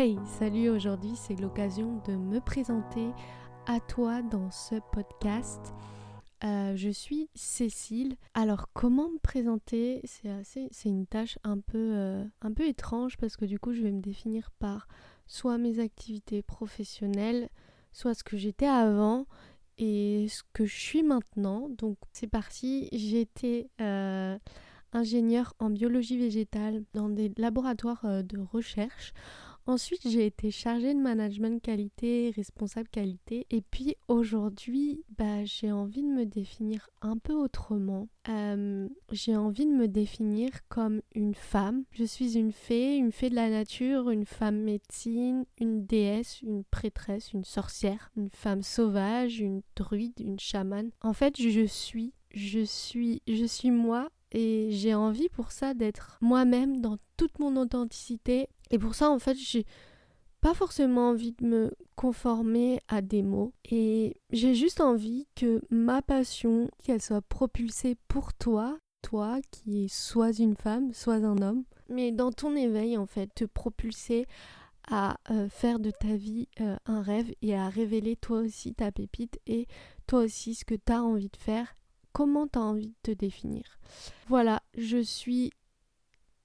Hey, salut, aujourd'hui c'est l'occasion de me présenter à toi dans ce podcast. Euh, je suis Cécile. Alors comment me présenter? C'est assez, c'est une tâche un peu, euh, un peu étrange parce que du coup je vais me définir par soit mes activités professionnelles, soit ce que j'étais avant et ce que je suis maintenant. Donc c'est parti. J'étais euh, ingénieure en biologie végétale dans des laboratoires de recherche. Ensuite, j'ai été chargée de management qualité, responsable qualité. Et puis aujourd'hui, bah, j'ai envie de me définir un peu autrement. Euh, j'ai envie de me définir comme une femme. Je suis une fée, une fée de la nature, une femme médecine, une déesse, une prêtresse, une sorcière, une femme sauvage, une druide, une chamane. En fait, je suis, je suis, je suis moi et j'ai envie pour ça d'être moi-même dans toute mon authenticité. Et pour ça, en fait, j'ai pas forcément envie de me conformer à des mots. Et j'ai juste envie que ma passion, qu'elle soit propulsée pour toi, toi qui es soit une femme, soit un homme, mais dans ton éveil, en fait, te propulser à euh, faire de ta vie euh, un rêve et à révéler toi aussi ta pépite et toi aussi ce que tu as envie de faire comment tu as envie de te définir. Voilà, je suis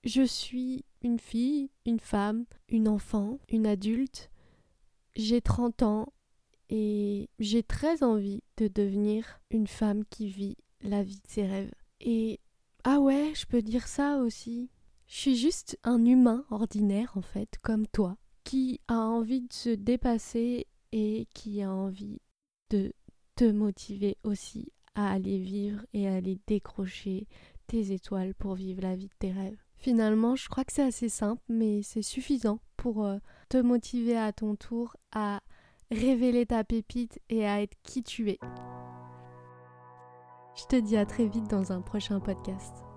je suis une fille, une femme, une enfant, une adulte. J'ai 30 ans et j'ai très envie de devenir une femme qui vit la vie de ses rêves. Et ah ouais, je peux dire ça aussi. Je suis juste un humain ordinaire en fait, comme toi, qui a envie de se dépasser et qui a envie de te motiver aussi à aller vivre et à aller décrocher tes étoiles pour vivre la vie de tes rêves. Finalement, je crois que c'est assez simple, mais c'est suffisant pour euh, te motiver à ton tour à révéler ta pépite et à être qui tu es. Je te dis à très vite dans un prochain podcast.